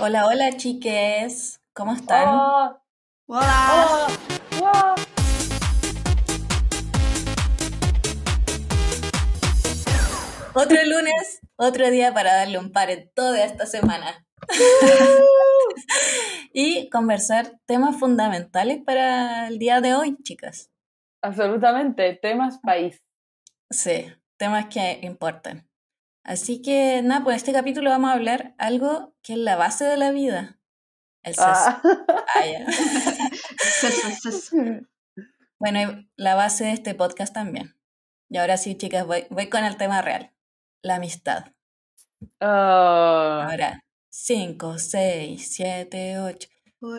Hola, hola chiques, ¿cómo están? Oh, Hola. oh. Otro lunes, otro día para darle un par en toda esta semana. y conversar temas fundamentales para el día de hoy, chicas. Absolutamente, temas país. Sí, temas que importan. Así que nada, pues en este capítulo vamos a hablar algo que es la base de la vida. El sexo. Ah. Ah, ya. Bueno, y la base de este podcast también. Y ahora sí, chicas, voy, voy con el tema real. La amistad. Oh, Ahora, 5, 6, 7, 8.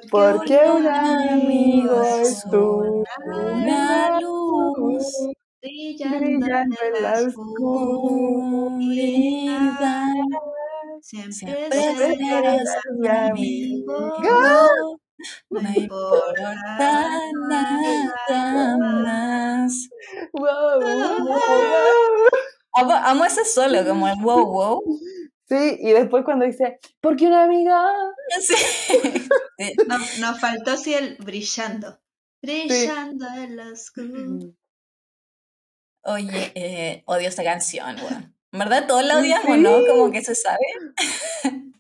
porque un amigo es tú, una luz Brillando brillando en la oscuridad. Siempre Siempre serás mi mi amigo. amigo. No importa nada más. wow, wow. Amo, amo ese solo, como el wow, wow. Sí, y después cuando dice, porque una amiga. Sí. Sí. Nos, nos faltó así el brillando. Brillando en la oscuridad. Oye, eh, odio esta canción, weón. En verdad todos la odiamos, ¿no? Como que se sabe.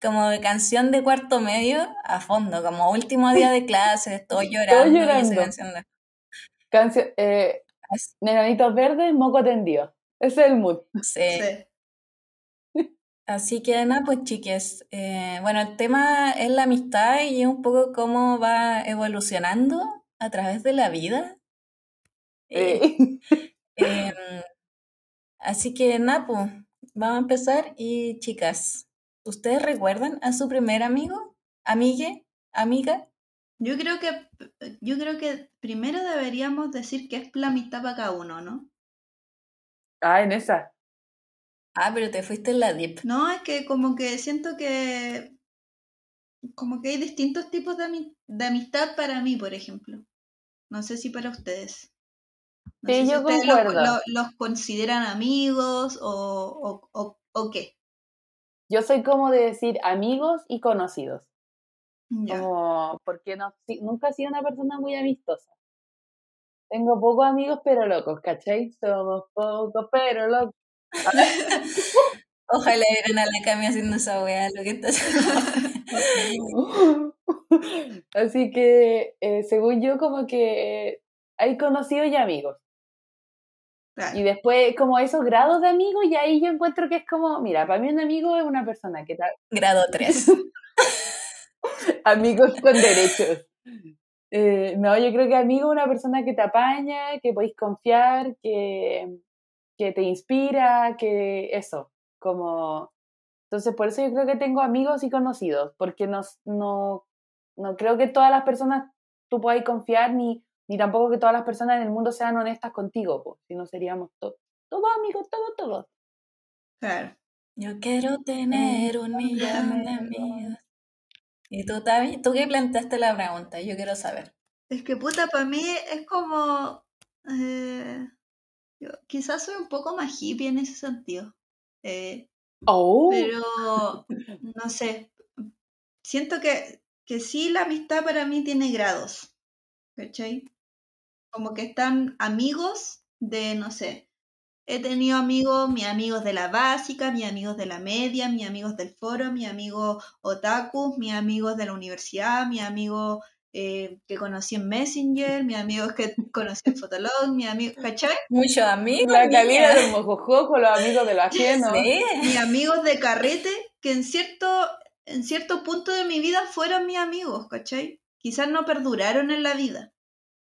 Como de canción de cuarto medio a fondo, como último día de clase, estoy llorando. esa llorando. canción de- Canción, eh, Nenanitos verdes, moco tendido. Ese es el mood. sí. Sí. Así que nada, pues chiques, eh, bueno, el tema es la amistad y es un poco cómo va evolucionando a través de la vida. Eh, Eh, em, así que pues, vamos a empezar y chicas, ¿ustedes recuerdan a su primer amigo? ¿Amigue? ¿Amiga? Yo creo que yo creo que primero deberíamos decir que es la mitad para cada uno, ¿no? Ah, en esa. Ah, pero te fuiste en la deep. No, es que como que siento que como que hay distintos tipos de, ami- de amistad para mí, por ejemplo. No sé si para ustedes. No Sí, sé yo concuerdo. lo- los consideran amigos o, o, o, o qué. Yo soy como de decir amigos y conocidos. Ya. Como, porque no, nunca he sido una persona muy amistosa. Tengo pocos amigos, pero locos, ¿cachai? Somos pocos, pero locos. Ojalá vieran a la Cami haciendo esa weá, lo que está haciendo. Así que, eh, según yo, como que hay conocidos y amigos. Claro. Y después, como esos grados de amigos, y ahí yo encuentro que es como, mira, para mí un amigo es una persona que está Grado 3. amigos con derechos. Eh, no, yo creo que amigo es una persona que te apaña, que podéis confiar, que, que te inspira, que eso, como... Entonces, por eso yo creo que tengo amigos y conocidos, porque no, no, no creo que todas las personas tú podáis confiar, ni, ni tampoco que todas las personas en el mundo sean honestas contigo, pues, si no seríamos to- todos amigos, todos, todos. Claro. Yo quiero tener un millón de amigos. ¿Y tú, Tavi? ¿Tú qué planteaste la pregunta? Yo quiero saber. Es que puta, para mí es como... eh, yo quizás soy un poco más hippie en ese sentido. Eh, Oh, pero, no sé, siento que, que sí la amistad para mí tiene grados, ¿cachai? Como que están amigos de, no sé, he tenido amigos, mis amigos de la básica, mis amigos de la media, mis amigos del foro, mis amigos otakus, mis amigos de la universidad, mis amigos eh, que conocí en Messenger, mis amigos que conocí en Fotolog, mis amigos, ¿cachai? Muchos amigos. la calidad del mojojojo, los amigos de lo ajeno. Sí. mis amigos de carrete que en cierto, en cierto punto de mi vida fueron mis amigos, ¿cachai? Quizás no perduraron en la vida,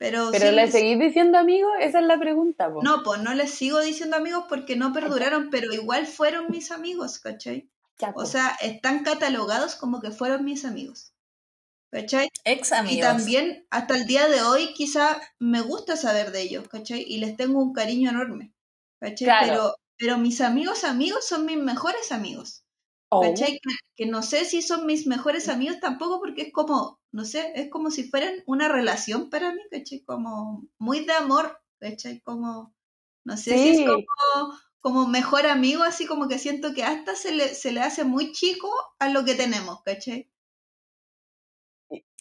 pero, Pero sí le les- seguís diciendo amigos, esa es la pregunta, po. No, pues no les sigo diciendo amigos porque no perduraron, pero igual fueron mis amigos, ¿cachai? Ya. O sea, están catalogados como que fueron mis amigos, ¿cachai? Ex Y amigos. también hasta el día de hoy quizá me gusta saber de ellos, ¿cachai? Y les tengo un cariño enorme, ¿cachai? Claro. Pero, pero mis amigos amigos son mis mejores amigos. Oh, ¿Cachai? Que, que no sé si son mis mejores amigos tampoco porque es como, no sé, es como si fueran una relación para mí, ¿cachai? Como muy de amor, ¿cachai? Como, no sé si es como como mejor amigo, así como que siento que hasta se le, se le hace muy chico a lo que tenemos, ¿cachai?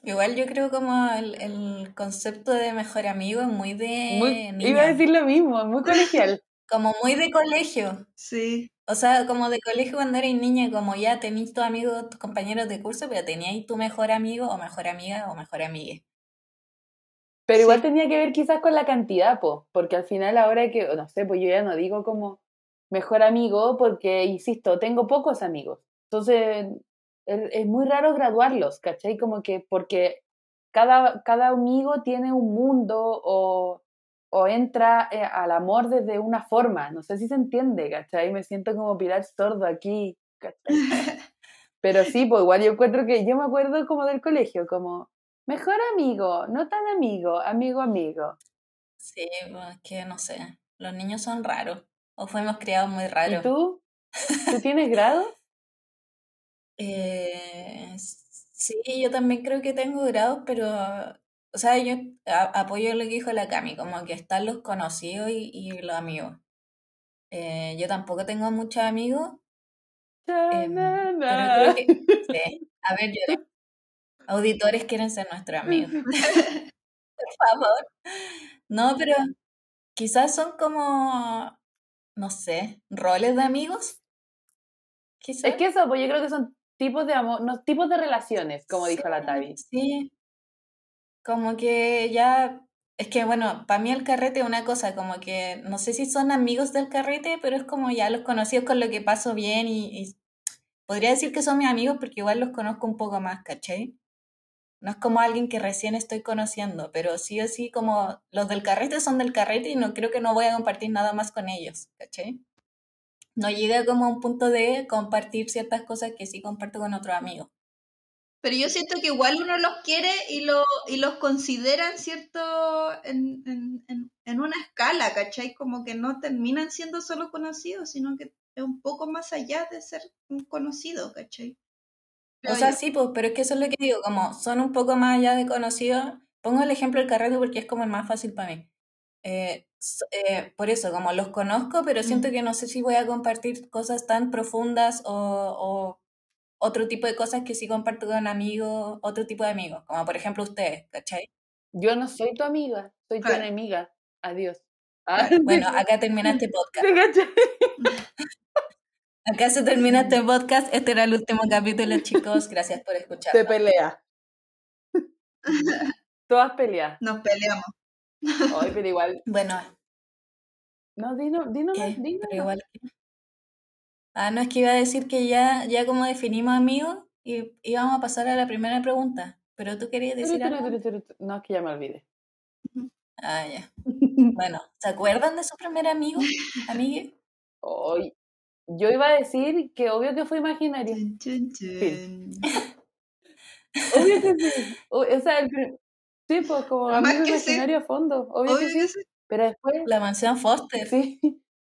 Igual yo creo como el, el concepto de mejor amigo es muy de Muy- iba a decir lo mismo, muy colegial. como muy de colegio. Sí. O sea, como de colegio cuando eres niña, como ya tenías tus amigos, tus compañeros de curso, pero tenías tu mejor amigo o mejor amiga o mejor amiga. Pero igual tenía que ver quizás con la cantidad, po, porque al final ahora que, no sé, pues yo ya no digo como mejor amigo porque, insisto, tengo pocos amigos. Entonces, es, es muy raro graduarlos, ¿cachai? Como que porque cada, cada amigo tiene un mundo o, o entra eh, al amor desde una forma. No sé si se entiende, ¿cachai? Me siento como Pilar Sordo aquí, ¿cachai? Pero sí, pues igual yo encuentro que yo me acuerdo como del colegio, como mejor amigo, no tan amigo, amigo, amigo. Sí, pues, es que no sé, los niños son raros o fuimos criados muy ¿Y raros. tú? ¿Tú tienes grado? Eh, sí, yo también creo que tengo grados, pero, o sea, yo a- apoyo lo que dijo la Cami, como que están los conocidos y, y los amigos. Eh, yo tampoco tengo muchos amigos, pero creo que, sí. A ver, yo, auditores quieren ser nuestros amigos, por favor. No, pero quizás son como, no sé, roles de amigos. Quizás. Es que eso, pues yo creo que son tipos de amor, no, tipos de relaciones, como dijo la Tavi. Sí, como que ya, es que bueno, para mí el carrete es una cosa, como que no sé si son amigos del carrete, pero es como ya los conocidos con lo que paso bien y, y podría decir que son mis amigos porque igual los conozco un poco más, ¿cachai? No es como alguien que recién estoy conociendo, pero sí o sí como los del carrete son del carrete y no creo que no voy a compartir nada más con ellos, ¿cachai? No llega como a un punto de compartir ciertas cosas que sí comparto con otros amigos. Pero yo siento que igual uno los quiere y, lo, y los consideran, ¿cierto? En, en, en, en una escala, ¿cachai? Como que no terminan siendo solo conocidos, sino que es un poco más allá de ser un conocido, ¿cachai? O sea, yo. sí, pues, pero es que eso es lo que digo, como son un poco más allá de conocidos. Pongo el ejemplo del carrete porque es como el más fácil para mí. Eh, eh, por eso, como los conozco, pero siento Mm. que no sé si voy a compartir cosas tan profundas o, o otro tipo de cosas que sí comparto con amigos, otro tipo de amigos, como por ejemplo ustedes, ¿cachai? Yo no soy tu amiga, soy tu Claro. enemiga. Adiós. Ah, Bueno, acá termina este podcast. Acá se termina este podcast. Este era el último capítulo, chicos. Gracias por escuchar. Te pelea. Todas peleas. Nos peleamos. Ay, pero igual. Bueno, No, dino, dino, ¿qué? dino. Pero igual Ah, no, es que iba a decir que ya, ya como definimos amigos, y íbamos a pasar a la primera pregunta. Pero tú querías decir algo. No, es que ya me olvidé. Ah, ya. Bueno, ¿se acuerdan de su primer amigo? ¿Amigue? Ay, yo iba a decir que obvio que fue imaginario. Chun, chun, chun. Obvio que sí. O, o sea, el sí, pues como amigo que sí. imaginario a fondo. Obvio, Obvio que sí. que sí. Pero después, La mansión Foster. sí.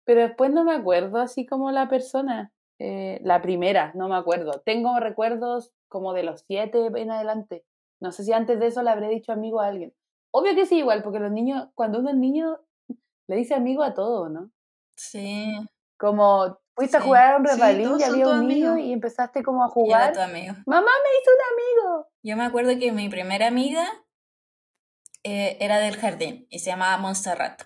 Pero después no me acuerdo así como la persona. Eh, la primera, no me acuerdo. Tengo recuerdos como de los siete en adelante. No sé si antes de eso le habré dicho amigo a alguien. Obvio que sí, igual, porque los niños, cuando uno es niño, le dice amigo a todo, ¿no? Sí, Como fuiste a Sí. jugar a un Sí, rebalín todos y había un niño amigos. y empezaste como a jugar. tu amigo. Mamá me hizo un amigo. Yo me acuerdo que mi primera amiga eh, era del jardín y se llamaba Montserrat.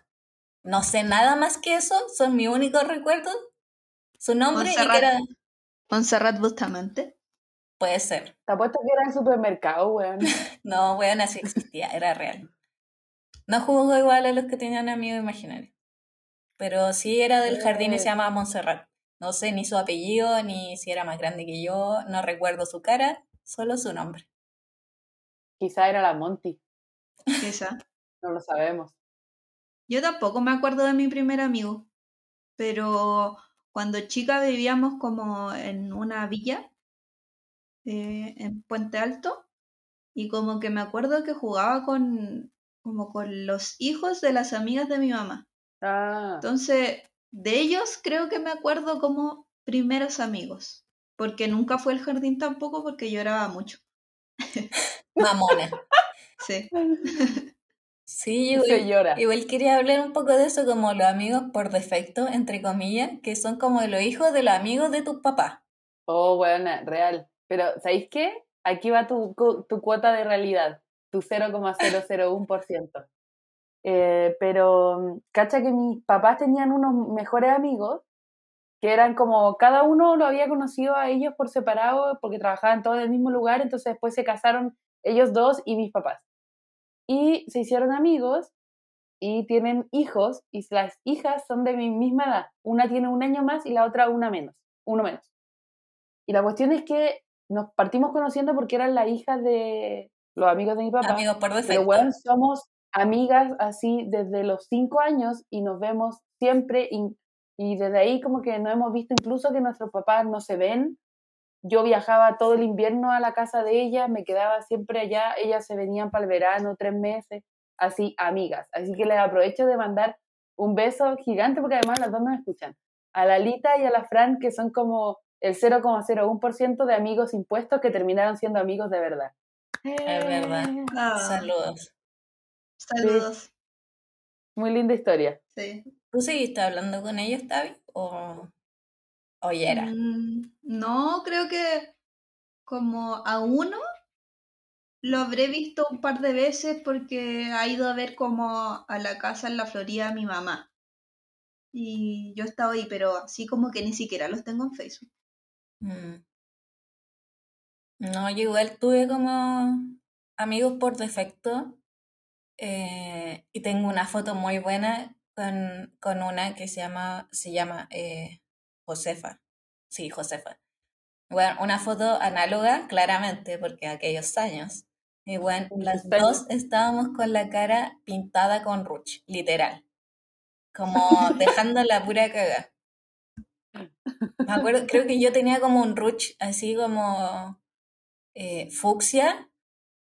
No sé nada más que eso, son mis únicos recuerdos. Su nombre y que era... Montserrat Bustamante. Puede ser. Te apuesto que era en el supermercado, weón. No, bueno, así existía, era real. No jugó igual a los que tenían amigos imaginarios. Pero sí era del jardín y se llamaba Montserrat. No sé ni su apellido, ni si era más grande que yo, no recuerdo su cara, solo su nombre. Quizá era la Monty, Esa. no lo sabemos. Yo tampoco me acuerdo de mi primer amigo, pero cuando chica vivíamos como en una villa eh, en Puente Alto y como que me acuerdo que jugaba con como con los hijos de las amigas de mi mamá. Ah, Entonces, de ellos creo que me acuerdo como primeros amigos, porque nunca fue el jardín tampoco porque lloraba mucho. Mamona. Sí. Sí, Se igual, llora. igual quería hablar un poco de eso, como los amigos por defecto, entre comillas, que son como los hijos de los amigos de tus papás. Oh, bueno, real. Pero, ¿sabéis qué? Aquí va tu, tu cuota de realidad, tu 0,001%. Eh, pero, cacha que mis papás tenían unos mejores amigos que eran como, cada uno lo había conocido a ellos por separado porque trabajaban todos en el mismo lugar, entonces después se casaron ellos dos y mis papás. Y se hicieron amigos y tienen hijos y las hijas son de mi misma edad. Una tiene un año más y la otra una menos, uno menos. Y la cuestión es que nos partimos conociendo porque eran las hijas de los amigos de mi papá. Amigos por Pero defecto. bueno, somos amigas así desde los cinco años y nos vemos siempre y, y desde ahí como que no hemos visto incluso que nuestros papás no se ven. Yo viajaba todo el invierno a la casa de ella, me quedaba siempre allá, ellas se venían para el verano, tres meses, así, amigas. Así que les aprovecho de mandar un beso gigante porque además las dos nos escuchan. A la Lita y a la Fran, que son como el 0,01% de amigos impuestos que terminaron siendo amigos de verdad. Es verdad. Ah, Saludos. Saludos. Muy linda historia. Sí. ¿Tú seguiste hablando con ellos, Tavi? ¿O, o ya era? Mm, No, creo que como a uno lo habré visto un par de veces porque ha ido a ver como a la casa en la Florida mi mamá. Y yo estaba ahí, pero así como que ni siquiera los tengo en Facebook. Mm. No, yo igual tuve como amigos por defecto eh, y tengo una foto muy buena con, con una que se llama, se llama eh, Josefa. Sí, Josefa. Bueno, una foto análoga, claramente, porque aquellos años. Y bueno, En las dos estábamos con la cara pintada con ruch, literal. Como dejando la pura caga. Me acuerdo, creo que yo tenía como un ruch así como eh, fucsia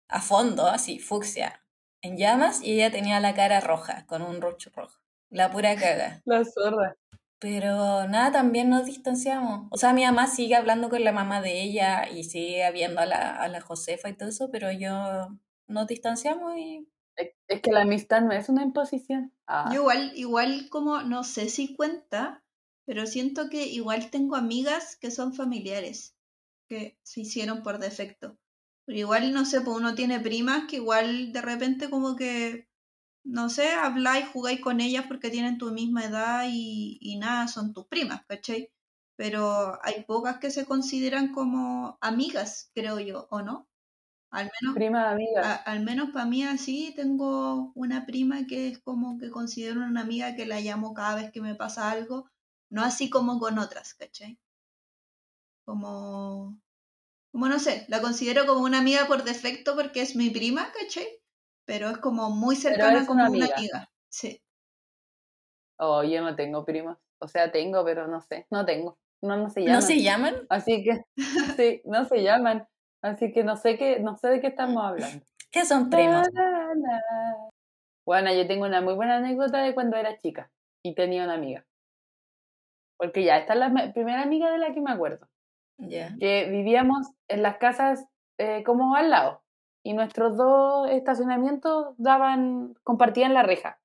a fondo, así, fucsia, en llamas, y ella tenía la cara roja, con un ruch rojo. La pura caga. La zorra. Pero nada, también nos distanciamos. O sea, mi mamá sigue hablando con la mamá de ella y sigue viendo a la, a la Josefa y todo eso, pero yo nos distanciamos y Es, es que la amistad no es una imposición. Ah, Yo igual, igual como, no sé si cuenta, pero siento que igual tengo amigas que son familiares, que se hicieron por defecto. Pero igual, no sé, pues uno tiene primas que igual de repente como que, no sé, habláis, jugáis con ellas porque tienen tu misma edad y, y nada, son tus primas, ¿cachai? Pero hay pocas que se consideran como amigas, creo yo, ¿o no? Al menos prima amiga. a- al menos para mí así, tengo una prima que es como que considero una amiga que la llamo cada vez que me pasa algo, no así como con otras, ¿cachai? Como, como no sé, la considero como una amiga por defecto porque es mi prima, ¿cachai? Pero es como muy cercana como una una amiga. Sí. Oh, yo no tengo primos. O sea, tengo, pero no sé. No tengo. No, no se llaman. ¿no se llaman? Así que, sí, no se llaman. Así que no sé qué, no sé de qué estamos hablando. ¿Qué son primos? Bueno, yo tengo una muy buena anécdota de cuando era chica y tenía una amiga. Porque ya, esta es la me- primera amiga de la que me acuerdo. Ya. Que vivíamos en las casas eh, como al lado. Y nuestros dos estacionamientos daban, compartían la reja.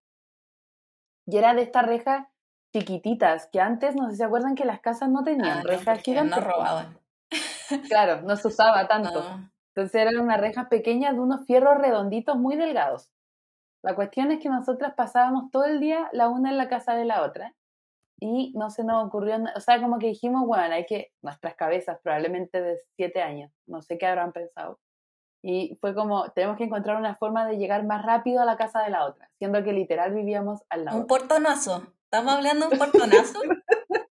Y era de estas rejas chiquititas, que antes, no sé si se acuerdan que las casas no tenían Ah, no, rejas no gigantes. robaban. Claro, no se usaba tanto. No. Entonces eran unas rejas pequeñas de unos fierros redonditos muy delgados. La cuestión es que nosotras pasábamos todo el día la una en la casa de la otra y no se nos ocurrió, o sea, como que dijimos, bueno, hay que, nuestras cabezas probablemente de siete años, no sé qué habrán pensado. Y fue como, tenemos que encontrar una forma de llegar más rápido a la casa de la otra, siendo que literal vivíamos al lado. Un portonazo. ¿Estamos hablando de un portonazo?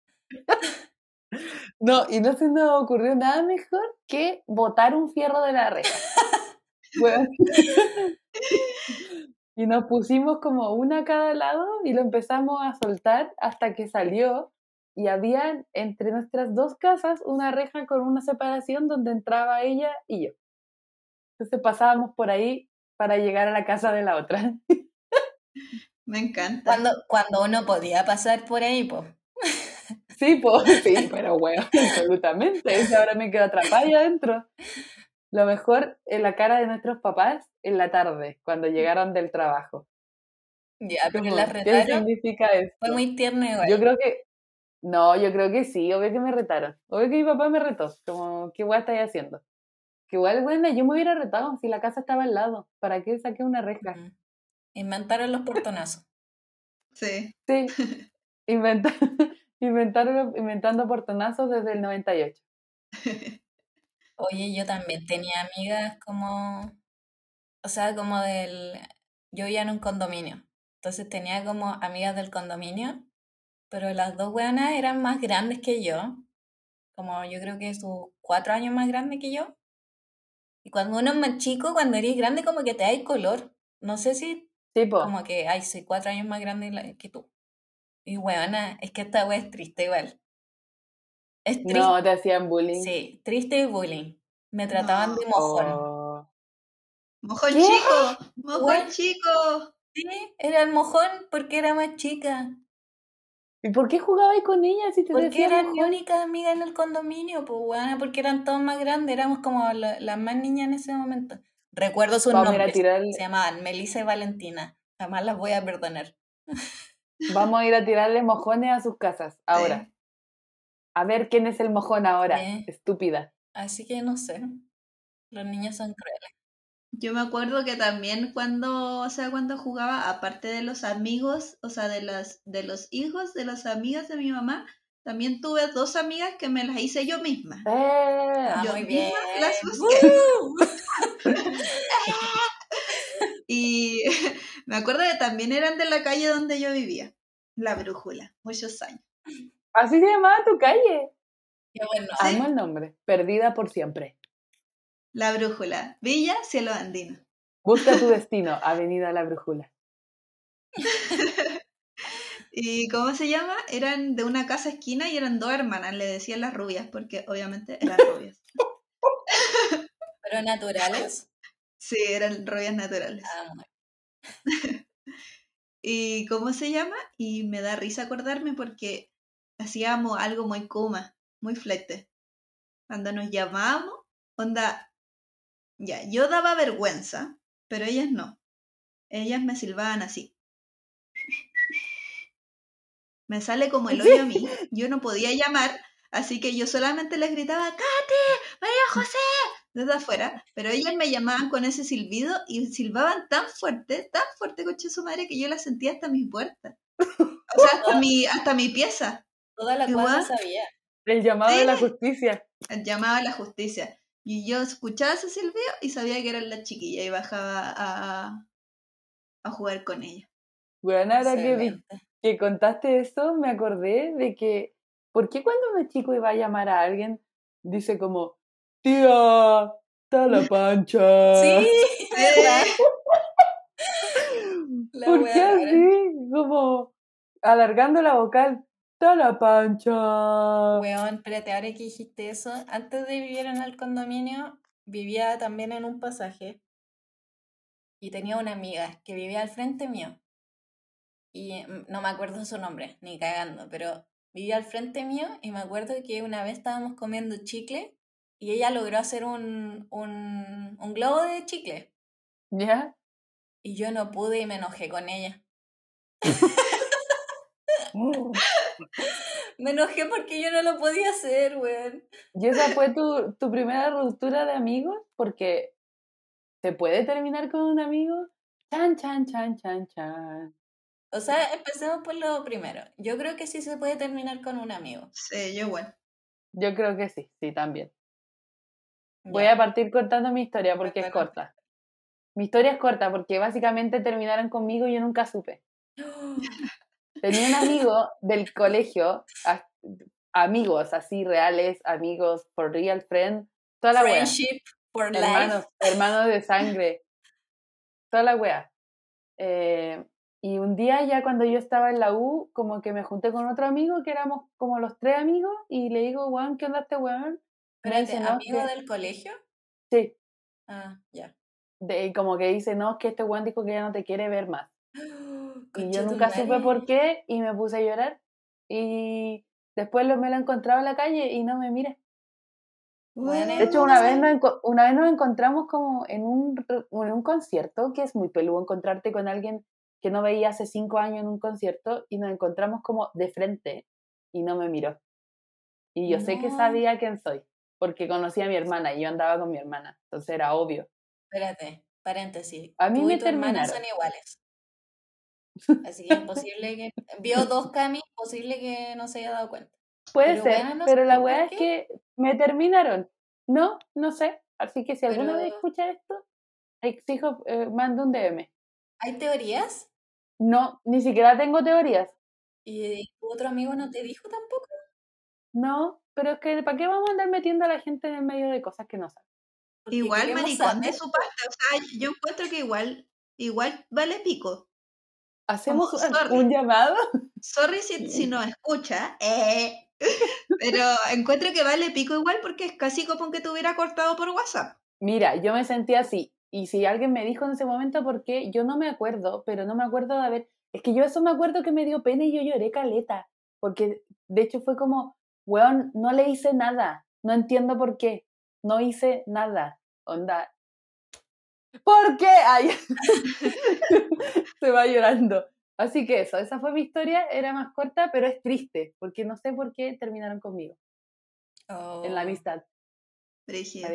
No, y no se nos ocurrió nada mejor que botar un fierro de la reja. Bueno. y nos pusimos como una a cada lado y lo empezamos a soltar hasta que salió y había entre nuestras dos casas una reja con una separación donde entraba ella y yo. Entonces pasábamos por ahí para llegar a la casa de la otra. Me encanta. Cuando, cuando uno podía pasar por ahí, pues. Sí, pues sí, pero bueno, absolutamente. Esa ahora me quedo atrapada ahí adentro. Lo mejor en la cara de nuestros papás en la tarde, cuando llegaron del trabajo. Ya, pero Como, las ¿Qué retaron. significa esto? Fue muy tierno igual. Yo creo que. No, yo creo que sí, obvio que me retaron. Obvio que mi papá me retó. Como, ¿qué guay estáis haciendo? Que igual, bueno, yo me hubiera retado si la casa estaba al lado. ¿Para qué saqué una reja? Inventaron los portonazos. Sí. Sí. Inventa- inventaron, inventando portonazos desde el 98. Oye, yo también tenía amigas como, o sea, como del, yo vivía en un condominio, entonces tenía como amigas del condominio, pero las dos weonas eran más grandes que yo, como yo creo que sus cuatro años más grandes que yo. Y cuando uno es más chico, cuando eres grande, como que te da color. No sé si Tipo, como que, ay, soy cuatro años más grande que tú. Y weona, es que esta wea es triste igual. Es triste. no te hacían bullying. Sí, triste y bullying. Me trataban de mojón. Oh. Mojón ¿Qué? chico, mojón What? chico. Sí, era el mojón porque era más chica. ¿Y por qué jugabais con ella si te Porque decían era mi única amiga en el condominio, pues bueno, porque eran todos más grandes, éramos como la- las más niñas en ese momento. Recuerdo sus Vamos nombres. Se llamaban Melissa y Valentina. Jamás las voy a perdonar. vamos a ir a tirarle mojones a sus casas ahora. A ver quién es el mojón ahora, Sí. estúpida. Así que no sé. Los niños son crueles. Yo me acuerdo que también cuando, o sea, cuando jugaba, aparte de los amigos, o sea, de las, de los hijos de las amigas de mi mamá, también tuve dos amigas que me las hice yo misma. Eh, Ah, Yo muy misma bien. las. Y me acuerdo que también eran de la calle donde yo vivía, La Brújula, muchos años. Así se llamaba tu calle. Qué bueno. Sí. Amo el nombre. Perdida por siempre. La Brújula, Villa Cielo Andino. Busca tu destino, Avenida La Brújula. ¿Y cómo se llama? Eran de una casa esquina y eran dos hermanas, le decían las rubias, porque obviamente eran rubias. Pero naturales. Sí, eran rubias naturales. Ah. ¿Y cómo se llama? Y me da risa acordarme porque hacíamos algo muy kuma, muy flete. Cuando nos llamábamos, onda, ya, yo daba vergüenza, pero ellas no. Ellas me silbaban así. Me sale como el hoyo a mí. Yo no podía llamar, así que yo solamente les gritaba, ¡Cate! ¡María José! desde afuera, pero ellas me llamaban con ese silbido y silbaban tan fuerte, tan fuerte, coche su madre, que yo la sentía hasta mi puerta. O sea, hasta mi, hasta mi pieza. Toda la cuadra sabía. El llamado de la justicia. Llamaba a la justicia. Y yo escuchaba ese silbido y sabía que era la chiquilla y bajaba a, a jugar con ella. Bueno, ahora que, contaste eso, me acordé de que, ¿por qué cuando uno chico iba a llamar a alguien, dice como, tía, está la pancha? Sí, ¿verdad? ¿Por qué así? Como alargando la vocal, está la pancha. Weón, espérate, ahora que dijiste eso, antes de vivir en el condominio, vivía también en un pasaje y tenía una amiga que vivía al frente mío. Y mm, no me acuerdo su nombre, ni cagando, pero vivía al frente mío y me acuerdo que una vez estábamos comiendo chicle y ella logró hacer un, un, un globo de chicle ¿Ya? y yo no pude y me enojé con ella. Me enojé porque yo no lo podía hacer, weón. ¿Y esa fue tu, tu primera ruptura de amigos? Porque ¿se puede terminar con un amigo? Chan, chan, chan, chan, chan. O sea, empecemos por lo primero. Yo creo que sí se puede terminar con un amigo. Sí, yo igual. Yo creo que sí, sí, también. Voy a partir contando mi historia porque es corta. Mi historia es corta porque básicamente terminaron conmigo y yo nunca supe. Tenía un amigo del colegio, a- amigos así reales, amigos for real friend, toda la wea. Friendship for life. Hermanos, hermanos de sangre, toda la wea. Eh, y un día ya cuando yo estaba en la U, como que me junté con otro amigo que éramos como los tres amigos y le digo, weón, ¿qué onda este weón? Dice, no, ¿amigo que- del colegio? Sí, Ah, ya. de, como que dice, no, es que este weón dijo que ya no te quiere ver más. Y yo nunca supe madre. por qué y me puse a llorar. Y después lo, me lo encontraba en la calle y no me mira. Bueno, De hecho, una vez, nos, una vez nos encontramos como en un, en un concierto, que es muy peludo encontrarte con alguien que no veía hace cinco años en un concierto y nos encontramos como de frente y no me miró. Y yo sé que sabía quién soy, porque conocía a mi hermana y yo andaba con mi hermana, entonces era obvio. Espérate, paréntesis. A mí Tú me y tu hermana terminaron. son iguales. Así que imposible que... Vio dos Cami, posible que no se haya dado cuenta. Puede Pero ser, no pero la weá es que me terminaron. No, no sé. Así que si alguna vez Pero- escucha esto, exijo, eh, mando un DM. ¿Hay teorías? No, ni siquiera tengo teorías. ¿Y tu otro amigo no te dijo tampoco? No, pero es que ¿para qué vamos a andar metiendo a la gente en el medio de cosas que no saben? Porque Igual maricón de su parte, o sea, yo encuentro que igual, igual vale pico. ¿Hacemos un- sorry. un llamado? Sorry si, si nos escucha, eh, pero encuentro que vale pico igual porque es casi como que te hubiera cortado por WhatsApp. Mira, yo me sentí así. Y si alguien me dijo en ese momento por qué, yo no me acuerdo, pero no me acuerdo de haber... Es que yo eso me acuerdo que me dio pena y yo lloré caleta. Porque de hecho fue como, weón, no le hice nada. No entiendo por qué. No hice nada. Onda. ¿Por qué? Ay. Se va llorando. Así que eso, esa fue mi historia. Era más corta, pero es triste. Porque no sé por qué terminaron conmigo. En la Oh, amistad. Brígido.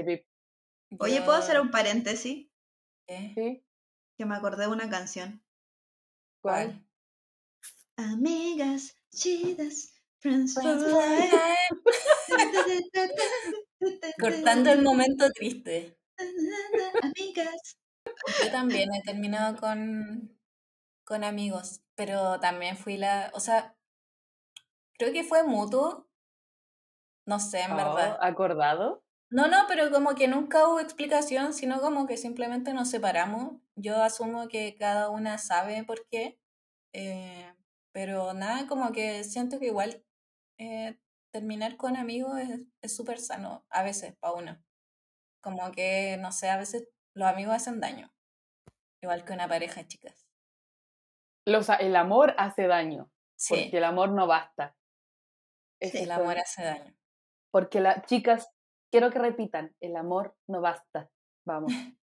Oye, ¿puedo hacer un paréntesis? ¿Qué? ¿Sí? Que me acordé de una canción. ¿Cuál? Amigas chidas, friends for life. Cortando el momento triste. Amigas. Yo también he terminado con, con amigos, pero también fui la, o sea, creo que fue mutuo. No sé, en Oh, verdad. ¿Acordado? No, no, pero como que nunca hubo explicación, sino como que simplemente nos separamos. Yo asumo que cada una sabe por qué, eh, pero nada, como que siento que igual eh, terminar con amigos es es súper sano, a veces, para uno. Como que, no sé, a veces los amigos hacen daño, igual que una pareja, chicas. Los, el amor hace daño, Sí, porque el amor no basta. El amor hace daño. Porque las chicas, quiero que repitan, el amor no basta. Vamos,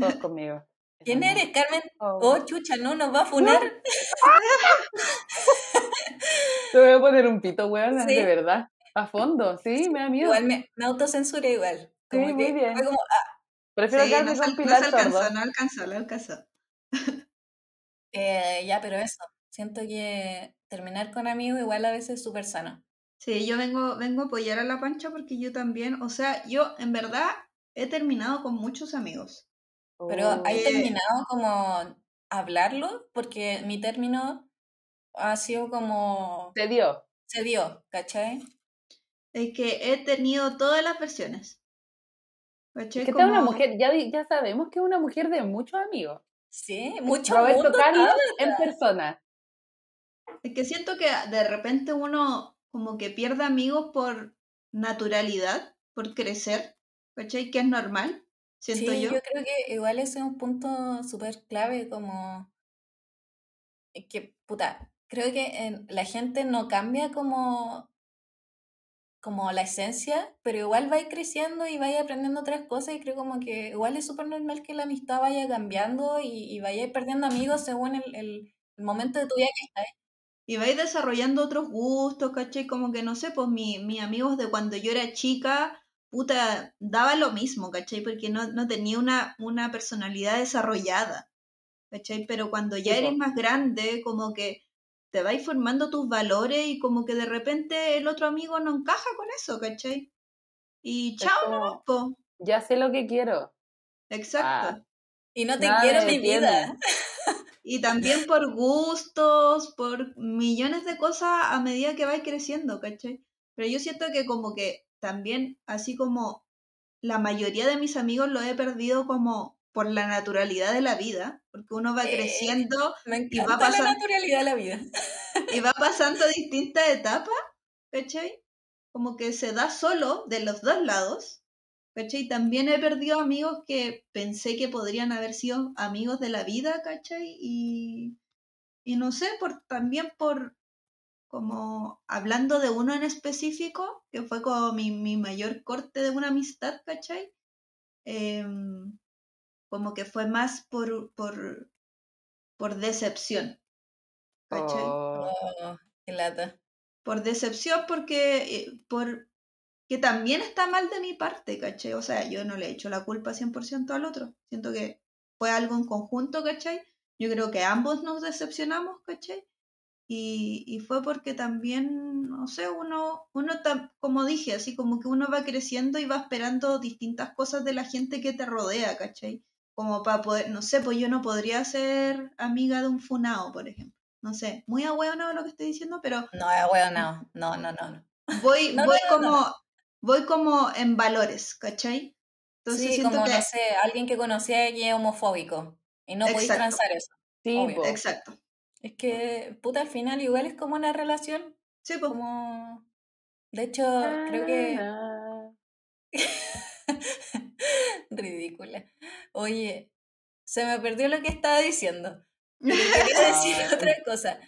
todos conmigo. ¿Quién amor- eres, Carmen? Oh. Oh, chucha, no, nos va a funar. Te voy a poner un pito, weón, Sí. de verdad. A fondo, sí, me da miedo. Igual me, me autocensuré igual. Como Sí, muy bien. fue como, ah, Prefiero Sí, quedarme no, se, con al- no Pilar se Sordo. alcanzó, no alcanzó, no alcanzó. eh, ya, pero eso. Siento que terminar con amigos igual a veces es súper sano. Sí, yo vengo, vengo a apoyar a la pancha porque yo también, o sea, yo en verdad he terminado con muchos amigos. Pero Oh. ¿hay Eh. terminado como hablarlo? Porque mi término ha sido como... Te dio. Se dio, ¿cachai? Es que he tenido todas las versiones. Que es una Como- mujer, ya, ya sabemos que es una mujer de muchos amigos. Sí, mucho Roberto mundo Carlos en persona. Es que siento que de repente uno como que pierde amigos por naturalidad, por crecer, ¿cachai? Que es normal, siento Sí, yo. yo creo que igual ese es un punto súper clave, como eh, que, puta, creo que en- la gente no cambia como, como la esencia, pero igual va a ir creciendo y va a ir aprendiendo otras cosas y creo como que igual es súper normal que la amistad vaya cambiando y, y perdiendo amigos según el, el, el momento de tu vida que estás. Y vais desarrollando otros gustos, ¿cachai? Como que no sé, pues mi, mis amigos de cuando yo era chica, puta, daba lo mismo, ¿cachai? Porque no, no tenía una, una personalidad desarrollada, ¿cachai? Pero cuando ya Sí, eres más grande, como que te vais formando tus valores y como que de repente el otro amigo no encaja con eso, ¿cachai? Y chao, como, nomás, po. ya sé lo que quiero. Exacto. Ah, Y no te quiero mi vida. Y también por gustos, por millones de cosas a medida que vais creciendo, ¿cachai? Pero yo siento que como que también, así como la mayoría de mis amigos lo he perdido como por la naturalidad de la vida, porque uno va Eh, creciendo Me Y va encanta la pasando- naturalidad de la vida. y va pasando distintas etapas, ¿cachai? Como que se da solo de los dos lados, ¿cachai? También he perdido amigos que pensé que podrían haber sido amigos de la vida, ¿cachai? Y, y no sé, por, también por, como hablando de uno en específico, que fue como mi, mi mayor corte de una amistad, ¿cachai? Em, como que fue más por, por, por decepción. ¿Cachai? Oh, Oh, qué lata. Por decepción porque, eh, por, que también está mal de mi parte, ¿cachai? O sea, yo no le he hecho la culpa 100% al otro. Siento que fue algo en conjunto, ¿cachai? Yo creo que ambos nos decepcionamos, ¿cachai? Y, y fue porque también, no sé, uno, uno tam- como dije, así como que uno va creciendo y va esperando distintas cosas de la gente que te rodea, ¿cachai? Como para poder, no sé, pues yo no podría ser amiga de un funao, por ejemplo. No sé, muy ahueonado lo que estoy diciendo, pero No, es weón, no. No, no, no. no. voy, No, voy no, no. como, voy como en valores, ¿cachai? Entonces sí, siento como, que, no sé, alguien que conocía que es homofóbico. Y no podéis transar eso. sí, Obvio. exacto. Es que, puta, al final igual es como una relación. Sí, pues, Como... De hecho, creo que... Ah, Ridícula. Oye, se me perdió lo que estaba diciendo. Pero quería decir otra cosa.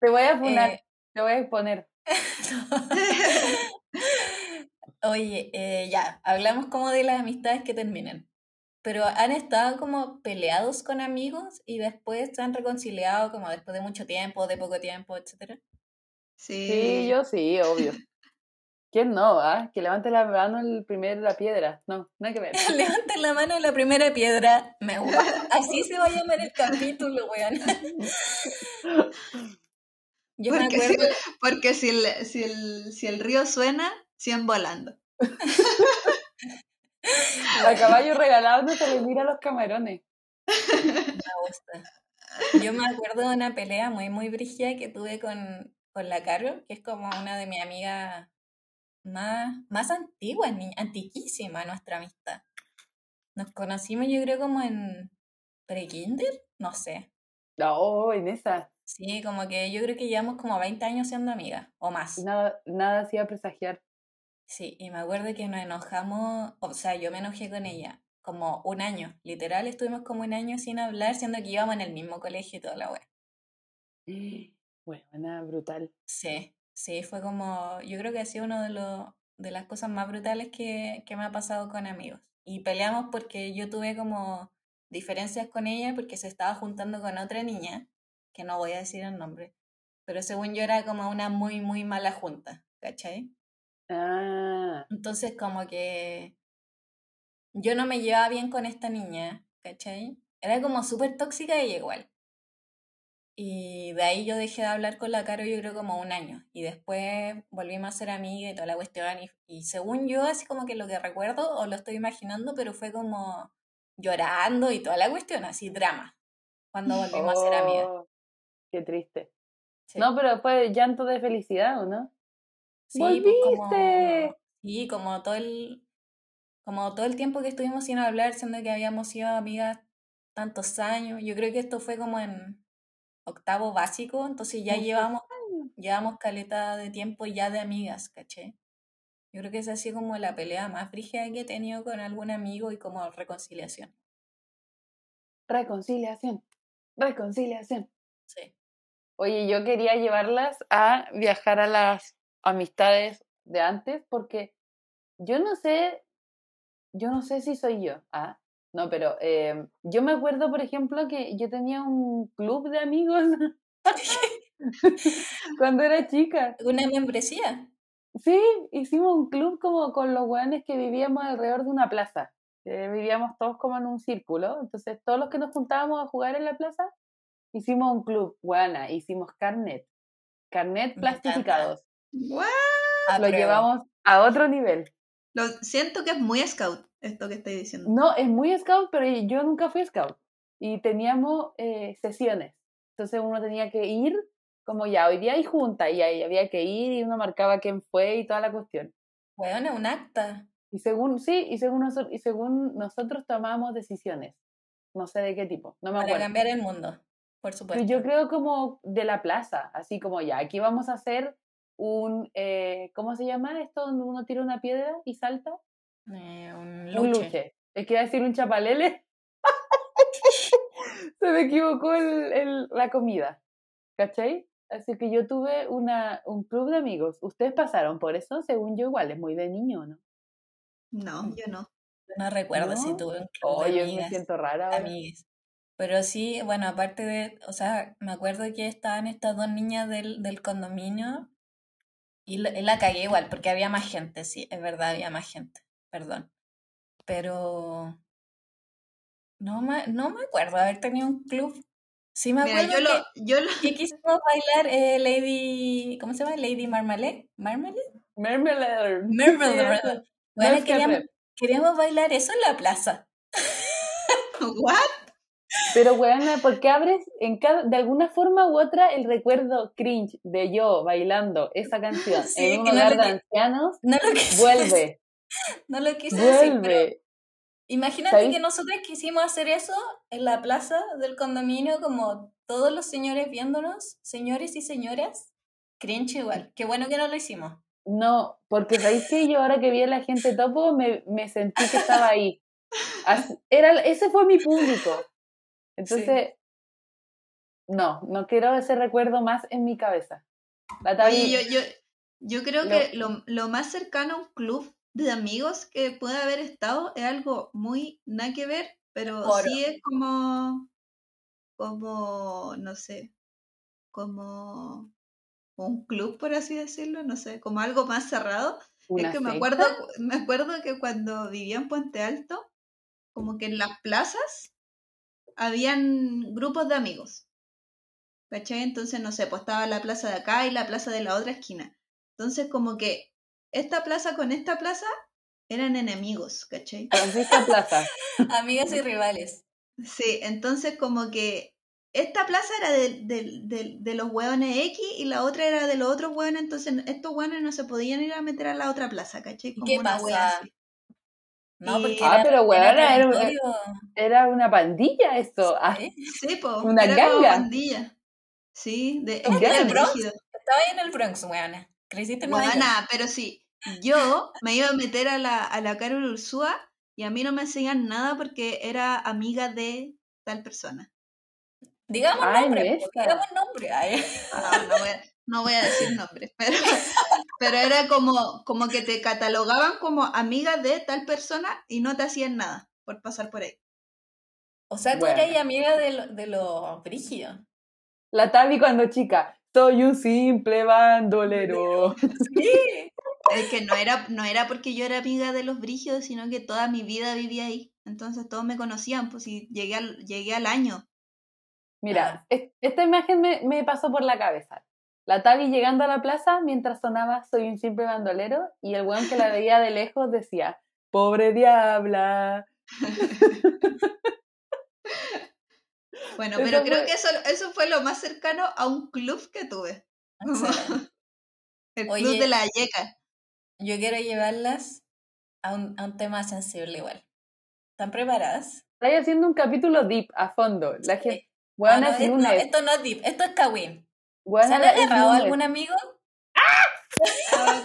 Te voy a funar, Eh, te voy a exponer. Oye, eh, ya, hablamos como de las amistades que terminan. Pero han estado como peleados con amigos y después se han reconciliado como después de mucho tiempo, de poco tiempo, etcétera. sí. Sí, yo sí, obvio. ¿Quién no? Ah? Que levante la mano el primero la piedra. No, no hay que ver. Levanten la mano la primera piedra. Me gusta. Así se va a llamar el capítulo, weón. Yo me si, acuerdo. porque si, el, si, el, si el río suena, 100 volando. A caballo regalado no se le mira a los camarones. Me gusta. Yo me acuerdo de una pelea muy, muy brígida que tuve con, con la Caro, que es como una de mis amigas más, más antiguas, ni- antiquísima nuestra amistad. Nos conocimos yo creo como en pre-kinder, no sé. No, en esa. Sí, como que yo creo que llevamos como 20 años siendo amigas, o más. Nada, nada hacía presagiar. Sí, y me acuerdo que nos enojamos, o sea, yo me enojé con ella como un año, literal, estuvimos como un año sin hablar, siendo que íbamos en el mismo colegio y toda la wea. Bueno, nada brutal. Sí, sí, fue como, yo creo que ha sido una de, los de las cosas más brutales que, que me ha pasado con amigos. Y peleamos porque yo tuve como diferencias con ella porque se estaba juntando con otra niña, que no voy a decir el nombre, pero según yo era como una muy, muy mala junta, ¿cachai? Ah, Entonces como que yo no me llevaba bien con esta niña, ¿cachai? Era como súper tóxica ella igual. Y de ahí yo dejé de hablar con la Caro yo creo como un año. Y después volvimos a ser amigas y toda la cuestión. Y, y según yo, así como que lo que recuerdo, o lo estoy imaginando, pero fue como llorando y toda la cuestión, así drama. Cuando volvimos a ser amigas. oh, qué triste. Sí. No, pero fue llanto de felicidad, ¿o no? Sí, pues como, ¡Volviste! sí, como todo el, como todo el tiempo que estuvimos sin hablar, siendo que habíamos sido amigas tantos años. Yo creo que esto fue como en octavo básico, entonces ya llevamos, llevamos caleta de tiempo ya de amigas, ¿caché? Yo creo que ha sido como la pelea más frígida que he tenido con algún amigo y como reconciliación. Reconciliación. Reconciliación. Sí. Oye, yo quería llevarlas a viajar a las amistades de antes porque yo no sé, yo no sé si soy yo, ah, no, pero eh, yo me acuerdo, por ejemplo, que yo tenía un club de amigos cuando era chica. Una membresía. Sí, hicimos un club como con los weones que vivíamos alrededor de una plaza. Eh, vivíamos todos como en un círculo, entonces todos los que nos juntábamos a jugar en la plaza, hicimos un club, weona, hicimos carnet, carnet plastificados. Lo llevamos a otro nivel. Lo siento que es muy scout esto que estoy diciendo. No, es muy scout, pero yo nunca fui scout. Y teníamos eh, sesiones. Entonces uno tenía que ir, como ya, hoy día hay junta, y ahí había que ir y uno marcaba quién fue y toda la cuestión. Bueno, un acta. Y según, sí, y según, nosotros, y según nosotros tomamos decisiones. No sé de qué tipo, no me Para acuerdo. cambiar el mundo, por Pero supuesto. yo creo como de la plaza, así como ya, aquí vamos a hacer un, eh, ¿cómo se llama esto? Donde uno tira una piedra y salta. Eh, un Un luche. luche. Es que iba a decir un chapalele. Se me equivocó el, el- la comida. ¿Cachai? Así que yo tuve una, un club de amigos. ¿Ustedes pasaron por eso? Según yo, igual, es muy de niño, ¿no? No, yo no. No recuerdo si tuve un club Oh, de yo me siento rara ahora. amigues. Pero sí, bueno, aparte de, o sea, me acuerdo que estaban estas dos niñas del, del condominio y la, y la cagué igual, porque había más gente, sí, es verdad, había más gente, perdón. Pero no me, no me acuerdo haber tenido un club. Sí me Mira, acuerdo lo, que, yo lo, que quisimos bailar eh, Lady, ¿cómo se llama? Lady Marmalade. ¿Marmalade? Marmalade. Eso. Bueno, queríamos, queríamos bailar eso en la plaza. ¿what? Pero, weona, ¿por qué abres en cada, de alguna forma u otra el recuerdo cringe de yo bailando esa canción Sí, en un no hogar lo de ancianos? No lo Vuelve, no lo quise decir, pero vuelve. imagínate que nosotros quisimos hacer eso en la plaza del condominio, como todos los señores viéndonos, señores y señoras. Cringe igual. Qué bueno que no lo hicimos. No, porque ¿sabéis que Yo ahora que vi a la gente topo me, me sentí que estaba ahí. Era, ese fue mi público. Entonces, no, no quiero ese recuerdo más en mi cabeza. La Tavi- Oye, yo, yo, yo creo Lo- que lo, lo más cercano a un club de amigos que puede haber estado es algo muy nada que ver, pero sí es como, como, no sé, como un club, por así decirlo, no sé, como algo más cerrado. es que me acuerdo, me acuerdo que cuando vivía en Puente Alto, como que en las plazas habían grupos de amigos. ¿Cachai? Entonces, no sé, pues estaba la plaza de acá y la plaza de la otra esquina. Entonces, como que esta plaza con esta plaza eran enemigos, ¿cachai? Francisca Plaza. Amigas y rivales. Sí, entonces como que esta plaza era de, de- de- de los hueones X y la otra era de los otros hueones, entonces estos hueones no se podían ir a meter a la otra plaza, ¿cachai? ¿Y Como qué una hueá pasa? así. No, porque Ah, era, pero era weona, era, era una pandilla esto. Ah, ¿eh? Sí, po, Una era como ganga. pandilla. Sí, de, en el Bronx. Estaba ahí en el Bronx, weona. Creciste en pero sí, yo me iba a meter a la, a la Carol Ursúa y a mí no me enseñan nada porque era amiga de tal persona. Digamos Ay, nombre, Nesta. digamos nombre. Ay. No, no voy a, no voy a decir nombres, pero, pero era como, como que te catalogaban como amiga de tal persona y no te hacían nada por pasar por ahí. O sea, tú Bueno. eras amiga de, lo- de los brígidos. La Tavi cuando chica. Soy un simple bandolero. Sí. Es que no era, no era porque yo era amiga de los brígidos, sino que toda mi vida vivía ahí. Entonces todos me conocían, pues y llegué al, llegué al año. Mira, es- esta imagen me, me pasó por la cabeza. La Tavi llegando a la plaza mientras sonaba Soy un simple bandolero y el weón que la veía de lejos decía, pobre diabla. Bueno, Eso pero creo fue- que eso, eso fue lo más cercano a un club que tuve. Excelente. El Oye. club de la Yeca. Yo quiero llevarlas a un, a un tema sensible igual. ¿Están preparadas? Estáis haciendo un capítulo deep, a fondo. La gente, Sí. no, es es- no, lunes. esto no es deep, esto es Kawin. ¿Se han agarrado a algún amigo? Ah.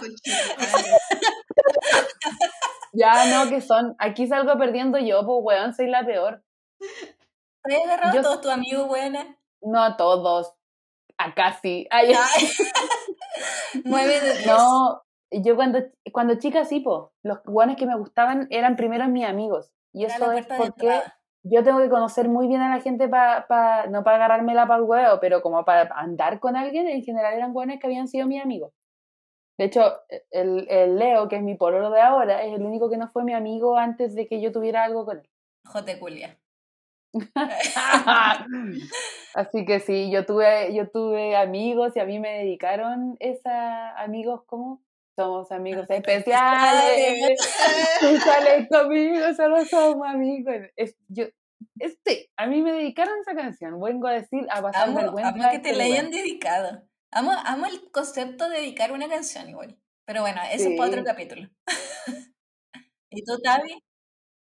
Ya, no, que son. Aquí salgo perdiendo yo, pues weón, soy la peor. ¿Te has agarrado Yo- a todos tus amigos, buena? No a todos. A casi. Ay, Ay. Nueve de diez. No, yo cuando, cuando chica sí, po, los guanes que me gustaban eran primero mis amigos. Y Era eso es porque yo tengo que conocer muy bien a la gente para, no para agarrármela para el huevo, pero como para andar con alguien, en general eran guanes que habían sido mis amigos. De hecho, el, el Leo, que es mi pololo de ahora, es el único que no fue mi amigo antes de que yo tuviera algo con él. Jote Culia. Así que sí, yo tuve, yo tuve amigos y a mí me dedicaron esa amigos como somos amigos especiales. Tú sales conmigo, solo somos amigos. Es, yo, este, a mí me dedicaron esa canción. Vengo a decir, a pasar Amo, vergüenza. amo que te la hayan dedicado. Amo, amo el concepto de dedicar una canción igual. Pero bueno, eso es para otro Sí. capítulo. ¿Y tú, Tavi?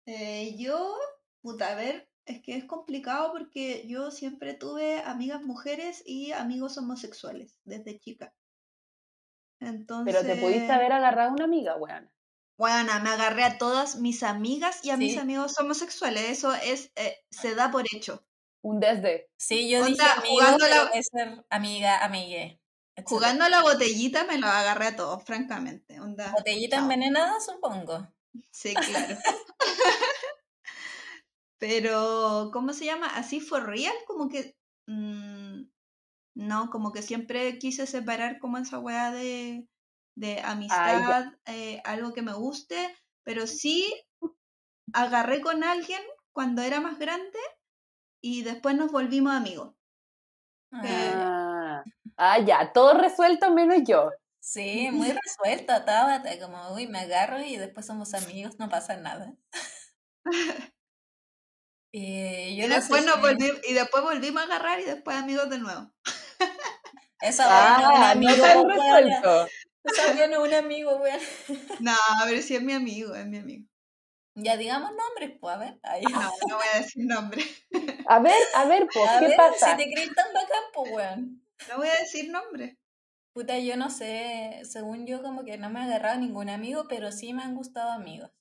Eh, yo, puta, a ver, es que es complicado porque yo siempre tuve amigas mujeres y amigos homosexuales desde chica. Entonces, Pero te pudiste haber agarrado a una amiga, weón. Bueno, me agarré a todas mis amigas y a mis amigos homosexuales. Eso es, eh, se da por hecho. Un desde. Sí, yo Onda, dije amigo, jugando pero la- puede ser amiga, amigue. Jugando a la botellita me lo agarré a todos, francamente. Onda, Botellita chao. envenenada, supongo. Sí, claro. Pero, ¿cómo se llama? Así for real, como que. mm, no, como que siempre quise separar como esa weá de, de amistad, eh, algo que me guste, pero sí agarré con alguien cuando era más grande y después nos volvimos amigos. Ah, Ah, ah, ya, todo resuelto menos yo. sí, muy resuelta, Tabata, como, uy, me agarro y después somos amigos, no pasa nada. Y yo Y no después, sé nos si- volvi- y después volvimos a agarrar y después amigos de nuevo. Esa weá no es un Ah, no amigo, resuelto. Esa no es un amigo, weón. No, pero sí es mi amigo, es mi amigo. Ya digamos nombres, pues, a ver. Ahí. No, no voy a decir nombre. A ver, a ver, pues, A ¿qué ver, pasa? si te crees tan bacán, pues, weón. No voy a decir nombre. Puta, yo no sé, según yo como que no me ha agarrado ningún amigo, pero sí me han gustado amigos.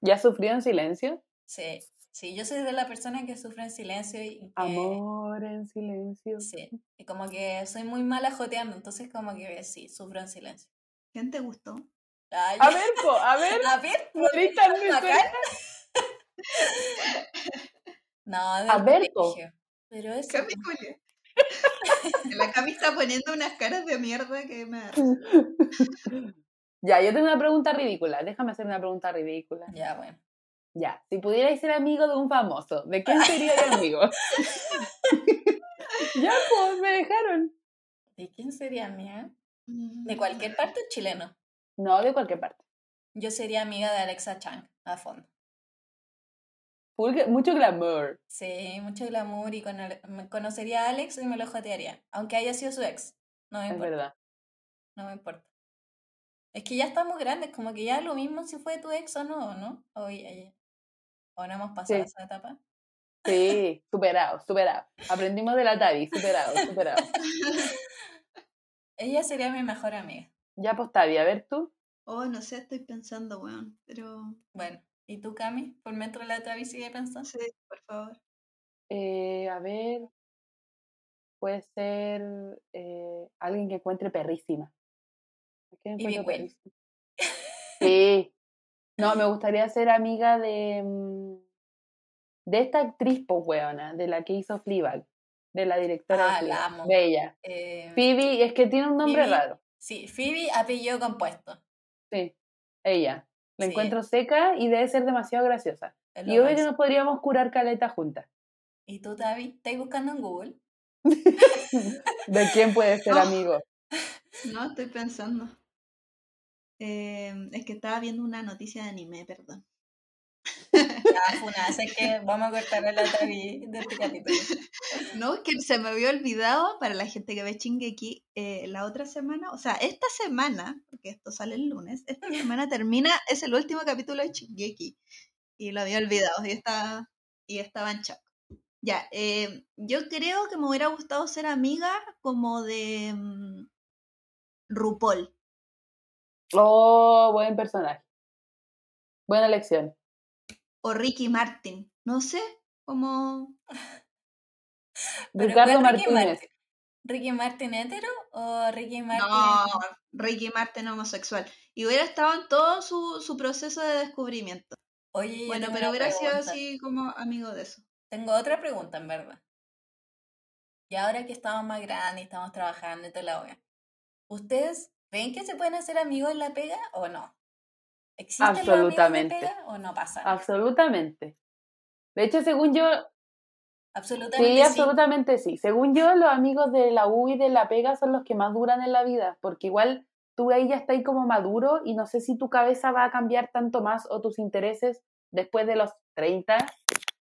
¿Ya sufrió en silencio? Sí, sí, yo soy de la persona que sufre en silencio y que... Amor en silencio. Sí, y como que soy muy mala joteando, entonces como que sí, sufro en silencio. ¿Quién te gustó? Ay, A ver, po, a ver. a ver, ¿no A ver. Pero eso. La Cami está poniendo unas caras de mierda que me. Ya, yo tengo una pregunta ridícula. Déjame hacer una pregunta ridícula. ya, bueno. Ya, si pudierais ser amigo de un famoso, ¿de quién seríais amigo? ya, pues, me dejaron. ¿De quién sería mía? De cualquier parte chileno. No, de cualquier parte. Yo sería amiga de Alexa Chang, a fondo. Full- mucho glamour. Sí, mucho glamour y con me conocería a Alex y me lo jotearía, aunque haya sido su ex. No me Es importa, verdad. no me importa. Es que ya estamos grandes, como que ya lo mismo si fue tu ex o no, ¿no? O, ya- ya- o no hemos pasado Sí. esa etapa. Sí, superado, superado. Aprendimos de la Tavi, superado, superado. Ella sería mi mejor amiga. Ya, pues, Tavi, a ver tú. Oh, no sé, estoy pensando, weón. Pero. Bueno, ¿y tú, Cami? Por metro la vez sigue pensando. Sí, por favor. Eh, a ver. Puede ser eh, alguien que encuentre perrísima. ¿A quién Ivy encuentro Queen. perrísima? Sí. No, me gustaría ser amiga de. mm, De esta actriz, pues, weona, de la que hizo Fleabag. De la directora de Ah, la Fleabag, amo. De ella. Eh, Phoebe, es que tiene un nombre Phoebe. raro. sí, Phoebe apellido compuesto. Sí, ella. La Sí. encuentro seca y debe ser demasiado graciosa. Y obvio que nos podríamos curar caleta juntas. ¿Y tú, Tavi? ¿Estás buscando en Google? ¿De quién puede ser amigo? No, estoy pensando. Eh, es que estaba viendo una noticia de anime, perdón. Ya, sé que vamos a cortar la Tavi de este capítulo. No, es que se me había olvidado para la gente que ve Chingeki eh, la otra semana, o sea, esta semana, porque esto sale el lunes, esta semana termina, es el último capítulo de Chingeki. Y lo había olvidado y estaba, y estaba en shock. Ya, eh, yo creo que me hubiera gustado ser amiga como de mm, RuPaul. Oh, buen personaje. Buena elección. o Ricky Martin. No sé, como Ricardo ¿cuál Ricky Martínez. Martin? ¿Ricky Martin hetero o Ricky Martin? no, Ricky Martin homosexual. Y hubiera estado en todo su, su proceso de descubrimiento. Oye, Bueno, pero hubiera sido así como amigo de eso. Tengo otra pregunta, en verdad. Y ahora que estamos más grandes y estamos trabajando y toda la wea, ¿ustedes ven que se pueden hacer amigos en la pega o no? ¿Existen los amigos de Absolutamente. pega o no pasa? Absolutamente. De hecho, según yo, Absolutamente sí, sí. absolutamente sí. Según yo, los amigos de la U y de la pega son los que más duran en la vida, porque igual tú ahí ya estás ahí como maduro y no sé si tu cabeza va a cambiar tanto más o tus intereses después de los 30.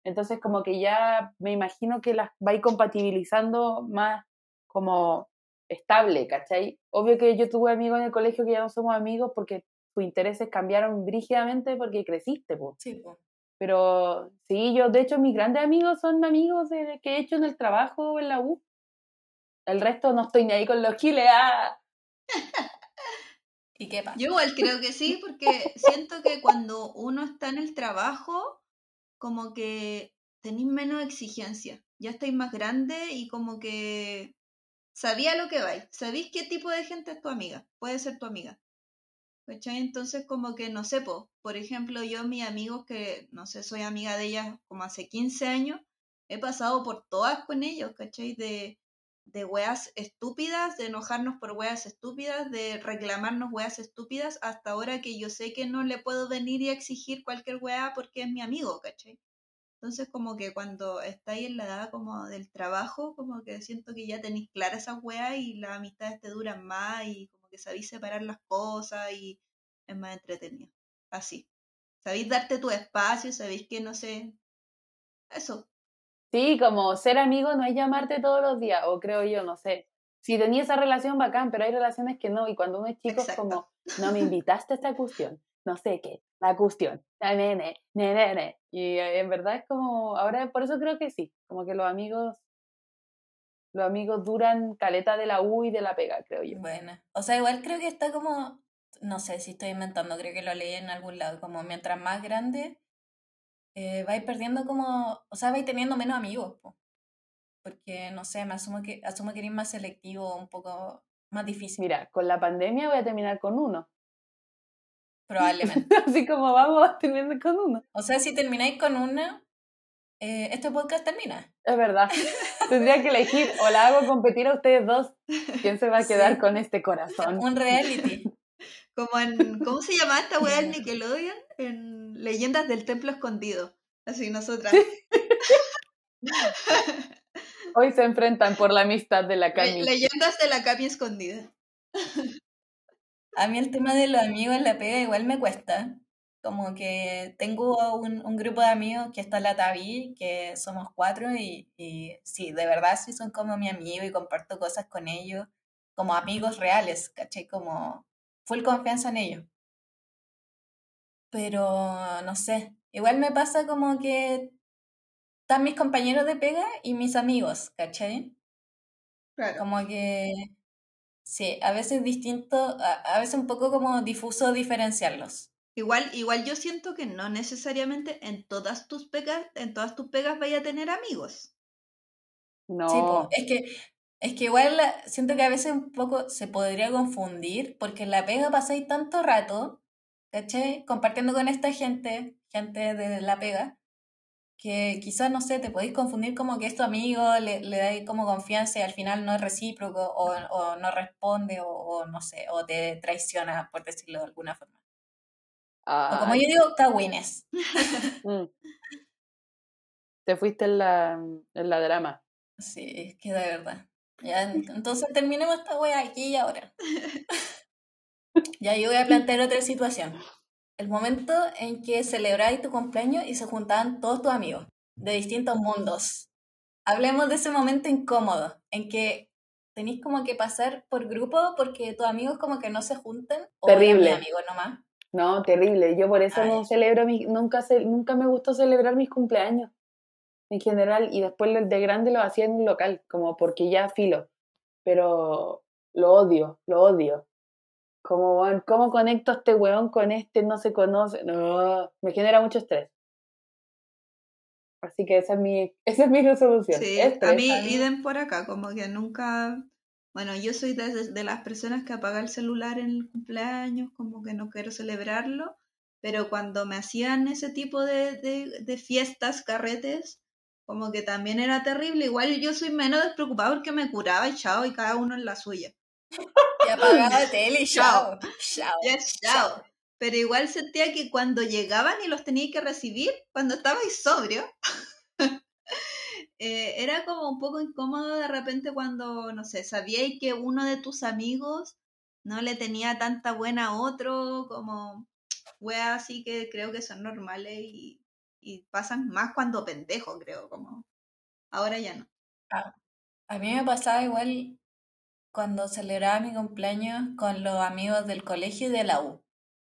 Entonces, como que ya me imagino que las va a ir compatibilizando más como estable, ¿cachai? Obvio que yo tuve amigos en el colegio que ya no somos amigos porque tus intereses cambiaron brígidamente porque creciste, pues. Sí, po. Pero sí, yo de hecho mis grandes amigos son amigos de, que he hecho en el trabajo o en la U. El resto no estoy ni ahí con los giles. ¡ah! ¿Y qué pasa? Yo igual creo que sí, porque siento que cuando uno está en el trabajo, como que tenéis menos exigencia. Ya estáis más grande y como que sabía lo que vais. Sabéis qué tipo de gente es tu amiga. Puede ser tu amiga. ¿cachai? Entonces como que no sé, po, por ejemplo, yo mis amigos que, no sé, soy amiga de ellas como hace 15 años, he pasado por todas con ellos, ¿cachai? De, de weas estúpidas, de enojarnos por weas estúpidas, de reclamarnos weas estúpidas, hasta ahora que yo sé que no le puedo venir y exigir cualquier wea porque es mi amigo, ¿cachai? Entonces como que cuando estáis en la edad como del trabajo, como que siento que ya tenéis claras esas weas y las amistades te duran más y como que sabéis separar las cosas y es más entretenido. Así. Sabéis darte tu espacio, sabéis que no sé. Eso. Sí, como ser amigo no es llamarte todos los días, o creo yo, no sé. Si tenía esa relación bacán, pero hay relaciones que no, y cuando uno es chico es como, no me invitaste a esta cuestión, no sé qué, la cuestión. Y eh, en verdad es como, ahora por eso creo que sí, como que los amigos, los amigos duran caleta de la U y de la pega, creo yo. Bueno, o sea, igual creo que está como, no sé si estoy inventando, creo que lo leí en algún lado, como mientras más grande, eh, vais perdiendo como, o sea, vais teniendo menos amigos, po. porque no sé, me asumo que, asumo que eres más selectivo, un poco más difícil, Mira, con la pandemia voy a terminar con uno, probablemente. así como vamos a terminar con uno. O sea, si termináis con una, eh, este podcast termina. Es verdad. Tendría que elegir o la hago competir a ustedes dos. ¿Quién se va a quedar Sí. con este corazón? Un reality. Como en, ¿cómo se llamaba esta wea en Nickelodeon? En Leyendas del Templo Escondido. Así nosotras. Hoy se enfrentan por la amistad de la Le- Cami. Leyendas de la Cami Escondida. A mí el tema de los amigos en la pega igual me cuesta. Como que tengo un, un grupo de amigos que está la Tabi, que somos cuatro y, y sí, de verdad sí son como mi amigo y comparto cosas con ellos, como amigos reales, ¿cachai? Como full confianza en ellos. Pero no sé, igual me pasa como que están mis compañeros de pega y mis amigos, ¿cachai? Claro. Como que sí, a veces distinto, a, a veces un poco como difuso diferenciarlos. Igual, igual yo siento que no necesariamente en todas tus pegas, en todas tus pegas vaya a tener amigos. No. Sí, es que, es que igual la- siento que a veces un poco se podría confundir, porque en la pega pasáis tanto rato, ¿cachai? Compartiendo con esta gente, gente de la pega, que quizás, no sé, te podéis confundir como que es tu amigo, le, le dais como confianza y al final no es recíproco, o, o no responde, o, o no sé, o te traiciona, por decirlo de alguna forma. O como yo digo, cagüines. mm. Te fuiste en la, en la drama. Sí, es que de verdad. Ya, en- entonces terminemos esta wea aquí y ahora. Ya yo voy a plantear otra situación. El momento en que celebráis tu cumpleaños y se juntaban todos tus amigos de distintos mundos. Hablemos de ese momento incómodo, en que tenéis como que pasar por grupo porque tus amigos como que no se juntan. Terrible. amigos nomás. No, terrible. Yo por eso Ay. no celebro mi, nunca nunca me gustó celebrar mis cumpleaños en general y después de grande lo hacía en un local, como porque ya filo. Pero lo odio, lo odio. Como, ¿cómo conecto a este weón con este? No se conoce. No, me genera mucho estrés. Así que esa es mi, esa es mi resolución. Sí, Estrés. a mí a mí- por acá, como que nunca, bueno, yo soy de, de las personas que apaga el celular en el cumpleaños, como que no quiero celebrarlo, pero cuando me hacían ese tipo de, de, de fiestas, carretes, como que también era terrible. Igual yo soy menos despreocupada porque me curaba y chao, y cada uno en la suya. Y apagaba la tele y Chao. chao. Yes, chao. Pero igual sentía que cuando llegaban y los tenía que recibir, cuando estabais sobrio, eh, era como un poco incómodo de repente cuando, no sé, sabíais que uno de tus amigos no le tenía tanta buena a otro, como weas así que creo que son normales y, y pasan más cuando pendejo, creo, como ahora ya no. A mí me pasaba igual cuando celebraba mi cumpleaños con los amigos del colegio y de la U.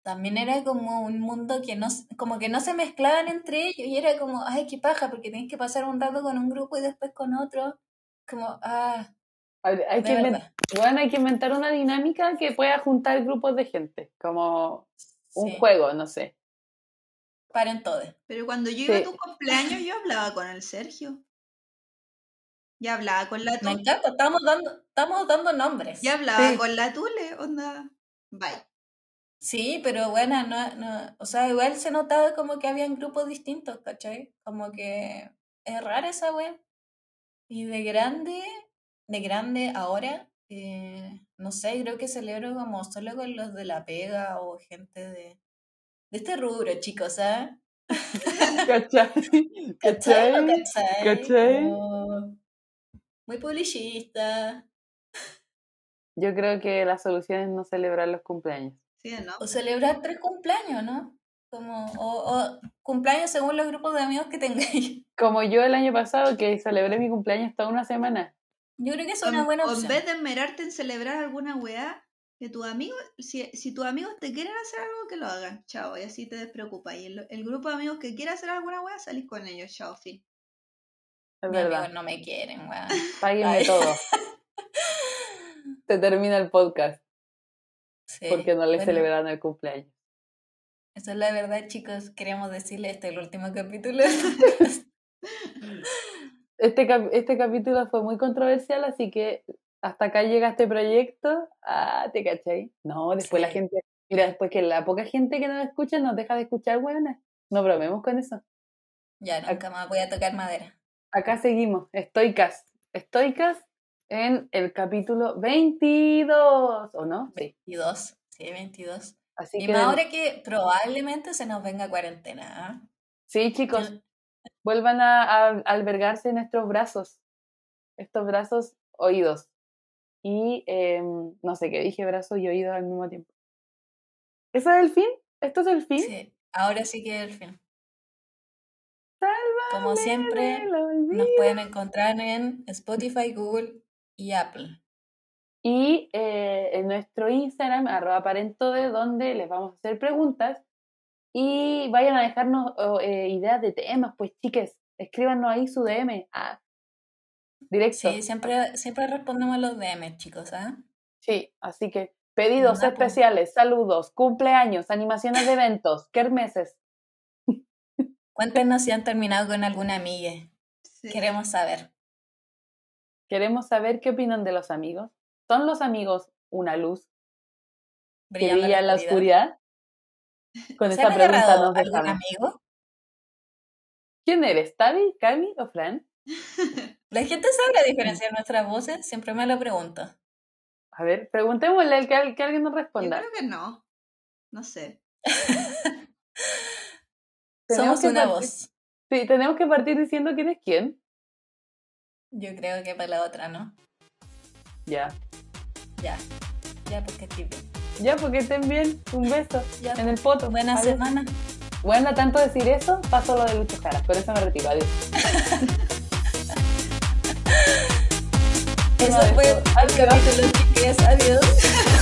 También era como un mundo que no, como que no se mezclaban entre ellos y era como, ay, qué paja, porque tienes que pasar un rato con un grupo y después con otro. Como, ah, Hay, hay que bueno, hay que inventar una dinámica que pueda juntar grupos de gente, como un Sí, juego, no sé. paren todo. Pero cuando yo iba a tu cumpleaños, yo hablaba con el Sergio. Ya hablaba con la Me Tule. encanta, estamos dando, estamos dando nombres. Ya hablaba Sí. con la Tule, onda. Bye. Sí, pero bueno, no, no, o sea, igual se notaba como que habían grupos distintos, ¿cachai? Como que es rara esa wea. Y de grande, de grande ahora, eh, no sé, creo que celebro como solo con los de la pega o gente de, de este rubro, chicos, ¿sabes? ¿Cachai? ¿Cachai? ¿Cachai? ¿Cachai? ¿Cachai? Como Muy publicista. Yo creo que la solución es no celebrar los cumpleaños. ¿Sí o no? O celebrar tres cumpleaños, ¿no? Como, o, o cumpleaños según los grupos de amigos que tengáis. Como yo el año pasado que celebré mi cumpleaños toda una semana. Yo creo que es O- una buena o en opción. vez de esmerarte en celebrar alguna weá, que tus amigos, si, si tus amigos te quieren hacer algo, que lo hagan, chao, y así te despreocupas. Y el, el grupo de amigos que quiera hacer alguna weá, salís con ellos, chao, fin. Es Mis verdad. amigos no me quieren, weón. Páguenme Ay. todo. Se termina el podcast Sí, porque no le bueno, celebraron el cumpleaños. Esa es la verdad, chicos. Queríamos decirle este es el último capítulo. Este, cap- este capítulo fue muy controversial, así que hasta acá llega este proyecto. Ah, ¿te cachai? No, después la Sí. gente, mira, después que la poca gente que nos escucha nos deja de escuchar, buenas. No bromemos con eso. ya, nunca más voy a tocar madera. Acá seguimos, estoicas. Estoicas en el capítulo 22, ¿o no? Sí. 22. Sí, 22. Así Y que, ahora que probablemente se nos venga cuarentena. ¿ah? sí, chicos, Yo- vuelvan a, a albergarse en nuestros brazos. Estos brazos oídos. Y em, no sé qué dije, brazos y oídos al mismo tiempo. ¿Eso es el fin? ¿Esto es el fin? Sí, ahora sí que es el fin. Como siempre, nos pueden encontrar en Spotify, Google y Apple. Y eh, en nuestro Instagram, arroba parentode, donde les vamos a hacer preguntas y vayan a dejarnos oh, eh, ideas de temas, pues chiques, escríbanos ahí su DM. Ah, directo. Sí, siempre, siempre respondemos los DM, chicos. ¿ah? Sí, así que pedidos Una especiales, saludos, cumpleaños, animaciones de eventos, kermeses. Cuéntenos si han terminado con alguna amiga. Sí. Queremos saber. Queremos saber qué opinan de los amigos. ¿Son los amigos una luz que Brillando brilla en la oscuridad? Con ¿Se esta pregunta nos algún amigo? ¿Quién eres? ¿Tavi, Cami o Fran? ¿La gente sabrá diferenciar nuestras voces? Siempre me lo pregunto. A ver, preguntémosle al que, que alguien nos Yo responda. creo que no. No sé. Somos una partir- voz. Sí, tenemos que partir diciendo quién es quién. Yo creo que para la otra, ¿no? Ya. Ya. Ya, porque tipo. Ya, porque estén bien. Un beso Ya. en el poto. Buena Adiós. semana. Bueno, tanto decir eso, paso lo de Lucho Jara. Por eso me retiro. Adiós. Eso fue el capítulo, chicas. Adiós.